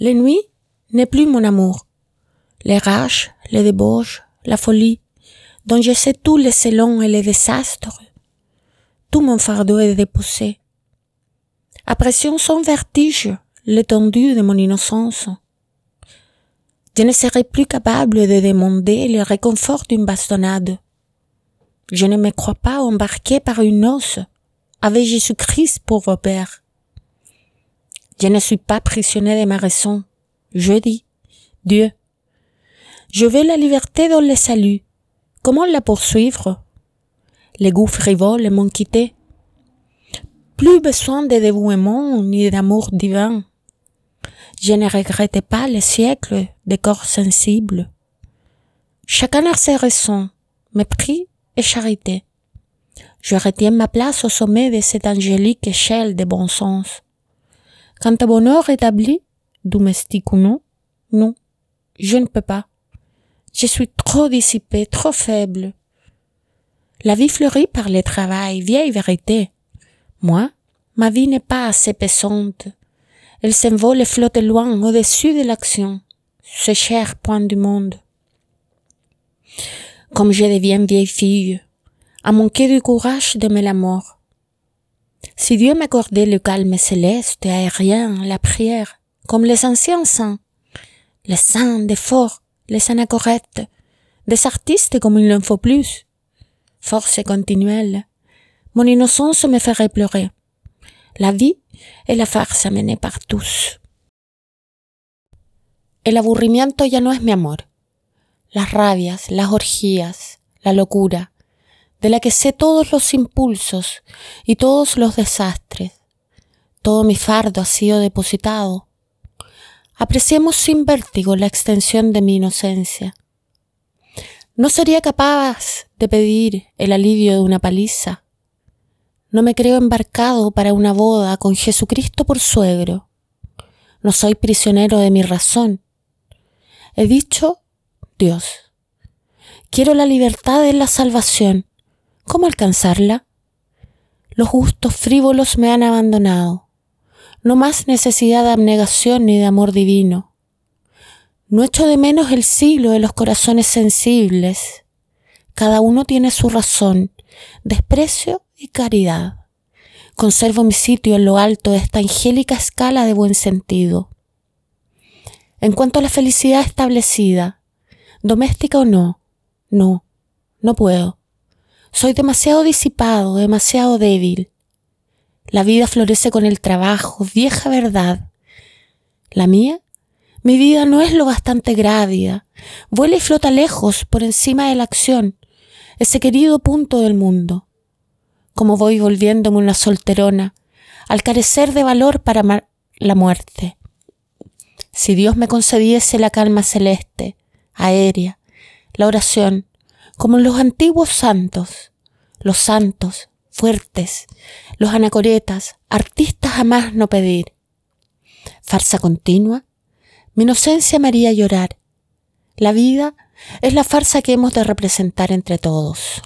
L'ennui n'est plus mon amour. Les rages, les débauches, la folie, dont je sais tous les salons et les désastres, tout mon fardeau est déposé. Apprécions sans vertige l'étendue de mon innocence. Je ne serai plus capable de demander le réconfort d'une bastonnade. Je ne me crois pas embarqué par une noce avec Jésus-Christ pour vos. Je ne suis pas prisonnier de ma raison. Je dis, Dieu, je veux la liberté dans le salut. Comment la poursuivre? Les goûts frivoles m'ont quitté. Plus besoin de dévouement ni d'amour divin. Je ne regrette pas les siècles de corps sensibles. Chacun a ses raisons, mépris et charité. Je retiens ma place au sommet de cette angélique échelle de bon sens. Quant au bonheur établi, domestique ou non, non, je ne peux pas. Je suis trop dissipé, trop faible. La vie fleurit par le travail, vieille vérité. Moi, ma vie n'est pas assez pesante. Elle s'envole et flotte loin au-dessus de l'action, ce cher point du monde. Comme je deviens vieille fille, à manquer du courage d'aimer la mort. Si Dieu m'accordait le calme céleste et aérien, la prière, comme les anciens saints, les saints des forts, les anachorettes, des artistes comme il n'en faut plus, force continuelle, mon innocence me ferait pleurer. La vie es la farsa menée par tous. El aburrimiento ya no es mi amor. Las rabias, las orgías, la locura, de la que sé todos los impulsos y todos los desastres. Todo mi fardo ha sido depositado. Apreciemos sin vértigo la extensión de mi inocencia. No sería capaz de pedir el alivio de una paliza. No me creo embarcado para una boda con Jesucristo por suegro. No soy prisionero de mi razón. He dicho, Dios, quiero la libertad de la salvación ¿Cómo alcanzarla? Los gustos frívolos me han abandonado. No más necesidad de abnegación ni de amor divino. No echo de menos el siglo de los corazones sensibles. Cada uno tiene su razón, desprecio y caridad. Conservo mi sitio en lo alto de esta angélica escala de buen sentido. En cuanto a la felicidad establecida, doméstica o no, no, no puedo. Soy demasiado disipado, demasiado débil. La vida florece con el trabajo, vieja verdad. La mía, mi vida no es lo bastante grávida. Vuela y flota lejos, por encima de la acción, ese querido punto del mundo. Como voy volviéndome una solterona, al carecer de valor para la muerte. Si Dios me concediese la calma celeste, aérea, la oración, como los antiguos santos, los santos, fuertes, los anacoretas, artistas jamás no pedir. Farsa continua, mi inocencia me haría llorar. La vida es la farsa que hemos de representar entre todos.